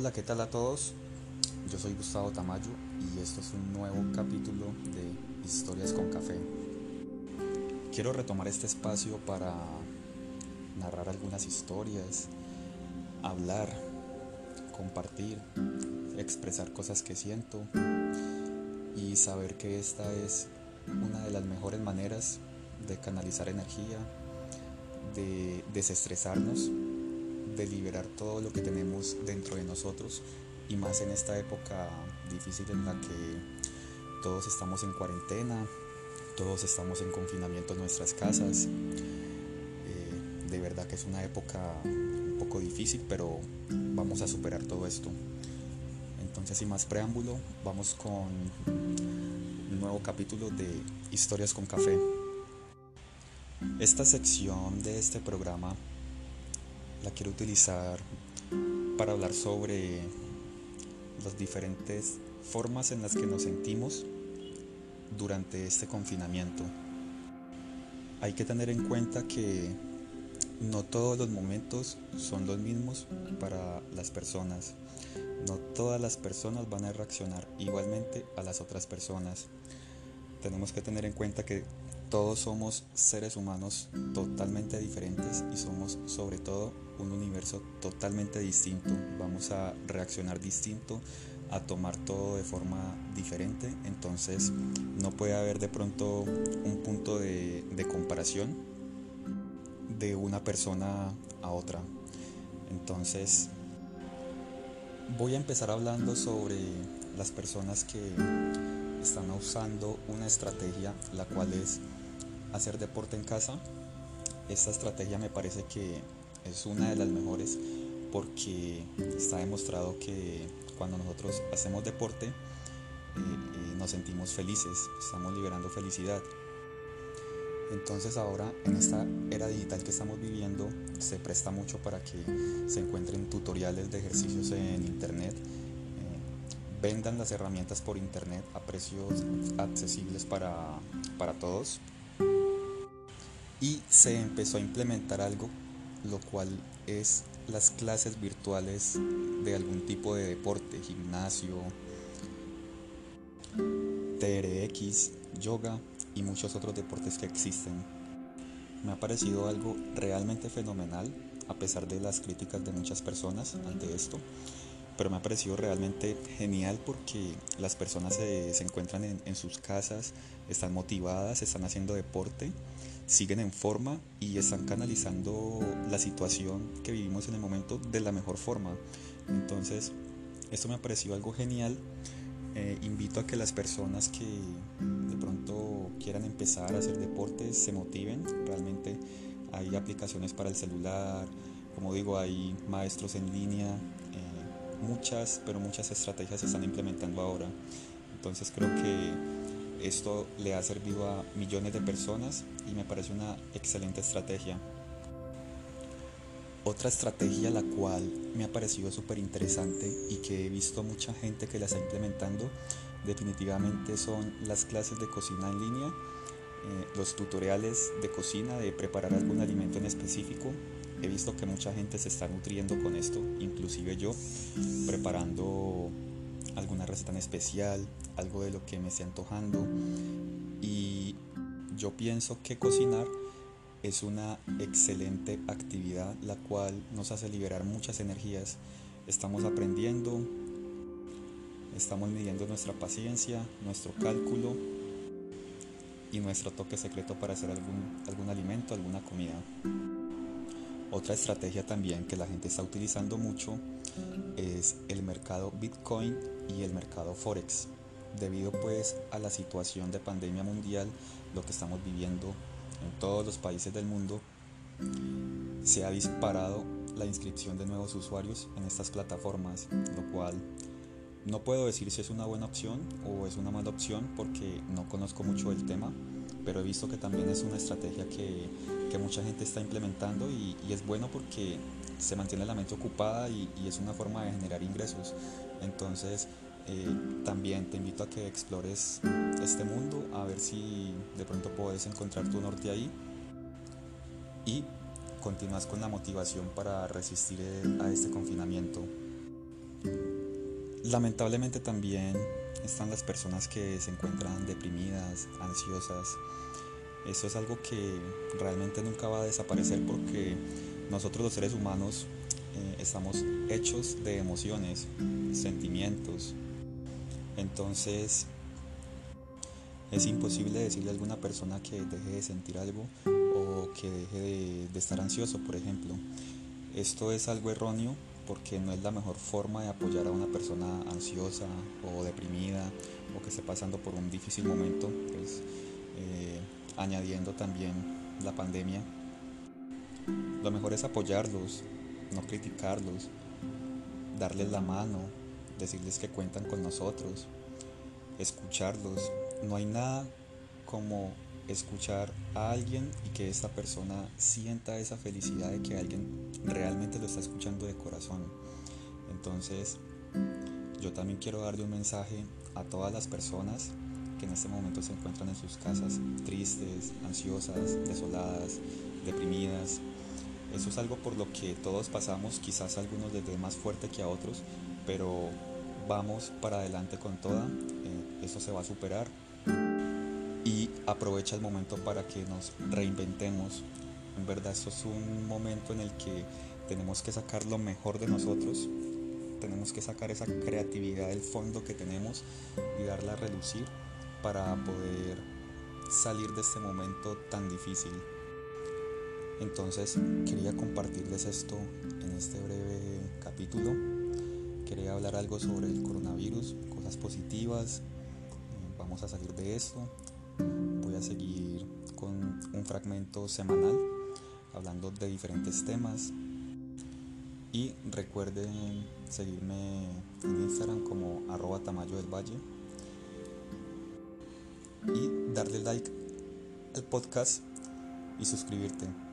Hola, ¿qué tal a todos? Yo soy Gustavo Tamayo y esto es un nuevo capítulo de Historias con Café. Quiero retomar este espacio para narrar algunas historias, hablar, compartir, expresar cosas que siento y saber que esta es una de las mejores maneras de canalizar energía, de desestresarnos de liberar todo lo que tenemos dentro de nosotros y más en esta época difícil en la que todos estamos en cuarentena, todos estamos en confinamiento en nuestras casas. Eh, de verdad que es una época un poco difícil, pero vamos a superar todo esto. Entonces, sin más preámbulo, vamos con un nuevo capítulo de Historias con Café. Esta sección de este programa la quiero utilizar para hablar sobre las diferentes formas en las que nos sentimos durante este confinamiento. Hay que tener en cuenta que no todos los momentos son los mismos para las personas. No todas las personas van a reaccionar igualmente a las otras personas. Tenemos que tener en cuenta que todos somos seres humanos totalmente diferentes y somos sobre todo un universo totalmente distinto. Vamos a reaccionar distinto, a tomar todo de forma diferente. Entonces no puede haber de pronto un punto de, comparación de una persona a otra. Entonces voy a empezar hablando sobre las personas que están usando una estrategia la cual es hacer deporte en casa. Esta estrategia me parece que es una de las mejores porque está demostrado que cuando nosotros hacemos deporte eh, eh, nos sentimos felices, estamos liberando felicidad. Entonces ahora en esta era digital que estamos viviendo se presta mucho para que se encuentren tutoriales de ejercicios en internet, eh, vendan las herramientas por internet a precios accesibles para, para todos y se empezó a implementar algo, lo cual es las clases virtuales de algún tipo de deporte, gimnasio, TRX, yoga y muchos otros deportes que existen. Me ha parecido algo realmente fenomenal, a pesar de las críticas de muchas personas ante esto, pero me ha parecido realmente genial porque las personas se, encuentran en, en sus casas, están motivadas, están haciendo deporte siguen en forma y están canalizando la situación que vivimos en el momento de la mejor forma. Entonces, esto me ha parecido algo genial. Eh, invito a que las personas que de pronto quieran empezar a hacer deportes se motiven. Realmente hay aplicaciones para el celular, como digo, hay maestros en línea, eh, muchas, pero muchas estrategias se están implementando ahora. Entonces creo que esto le ha servido a millones de personas y me parece una excelente estrategia. Otra estrategia la cual me ha parecido súper interesante y que he visto mucha gente que la está implementando definitivamente son las clases de cocina en línea, eh, los tutoriales de cocina, de preparar algún alimento en específico. He visto que mucha gente se está nutriendo con esto, inclusive yo, preparando alguna receta en especial, algo de lo que me esté antojando. Y yo pienso que cocinar es una excelente actividad la cual nos hace liberar muchas energías. Estamos aprendiendo, estamos midiendo nuestra paciencia, nuestro cálculo y nuestro toque secreto para hacer algún, algún alimento, alguna comida. Otra estrategia también que la gente está utilizando mucho es el mercado Bitcoin y el mercado Forex. Debido pues a la situación de pandemia mundial, lo que estamos viviendo en todos los países del mundo, se ha disparado la inscripción de nuevos usuarios en estas plataformas, lo cual no puedo decir si es una buena opción o es una mala opción porque no conozco mucho el tema, pero he visto que también es una estrategia que, mucha gente está implementando y, es bueno porque se mantiene la mente ocupada y, es una forma de generar ingresos. Entonces, eh, también te invito a que explores este mundo, a ver si de pronto puedes encontrar tu norte ahí y continúas con la motivación para resistir eh, a este confinamiento. Lamentablemente también están las personas que se encuentran deprimidas, ansiosas. Eso es algo que realmente nunca va a desaparecer porque nosotros los seres humanos eh, estamos hechos de emociones, sentimientos. Entonces es imposible decirle a alguna persona que deje de sentir algo o que deje de, de estar ansioso, por ejemplo. Esto es algo erróneo porque no es la mejor forma de apoyar a una persona ansiosa o deprimida o que esté pasando por un difícil momento, pues eh, añadiendo también la pandemia. Lo mejor es apoyarlos, no criticarlos, darles la mano, decirles que cuentan con nosotros, escucharlos. No hay nada como escuchar a alguien y que esta persona sienta esa felicidad de que alguien realmente lo está escuchando de corazón. Entonces, yo también quiero darle un mensaje a todas las personas que en este momento se encuentran en sus casas tristes, ansiosas, desoladas, deprimidas. Eso es algo por lo que todos pasamos, quizás algunos les más fuerte que a otros, pero vamos para adelante con toda, eh, eso se va a superar aprovecha el momento para que nos reinventemos. En verdad, esto es un momento en el que tenemos que sacar lo mejor de nosotros, tenemos que sacar esa creatividad del fondo que tenemos y darla a relucir para poder salir de este momento tan difícil. Entonces quería compartirles esto en este breve capítulo. Quería hablar algo sobre el coronavirus, cosas positivas. Vamos a salir de esto seguir con un fragmento semanal hablando de diferentes temas. Y recuerden seguirme en Instagram como arroba tamayo del valle. Y darle like al podcast y suscribirte.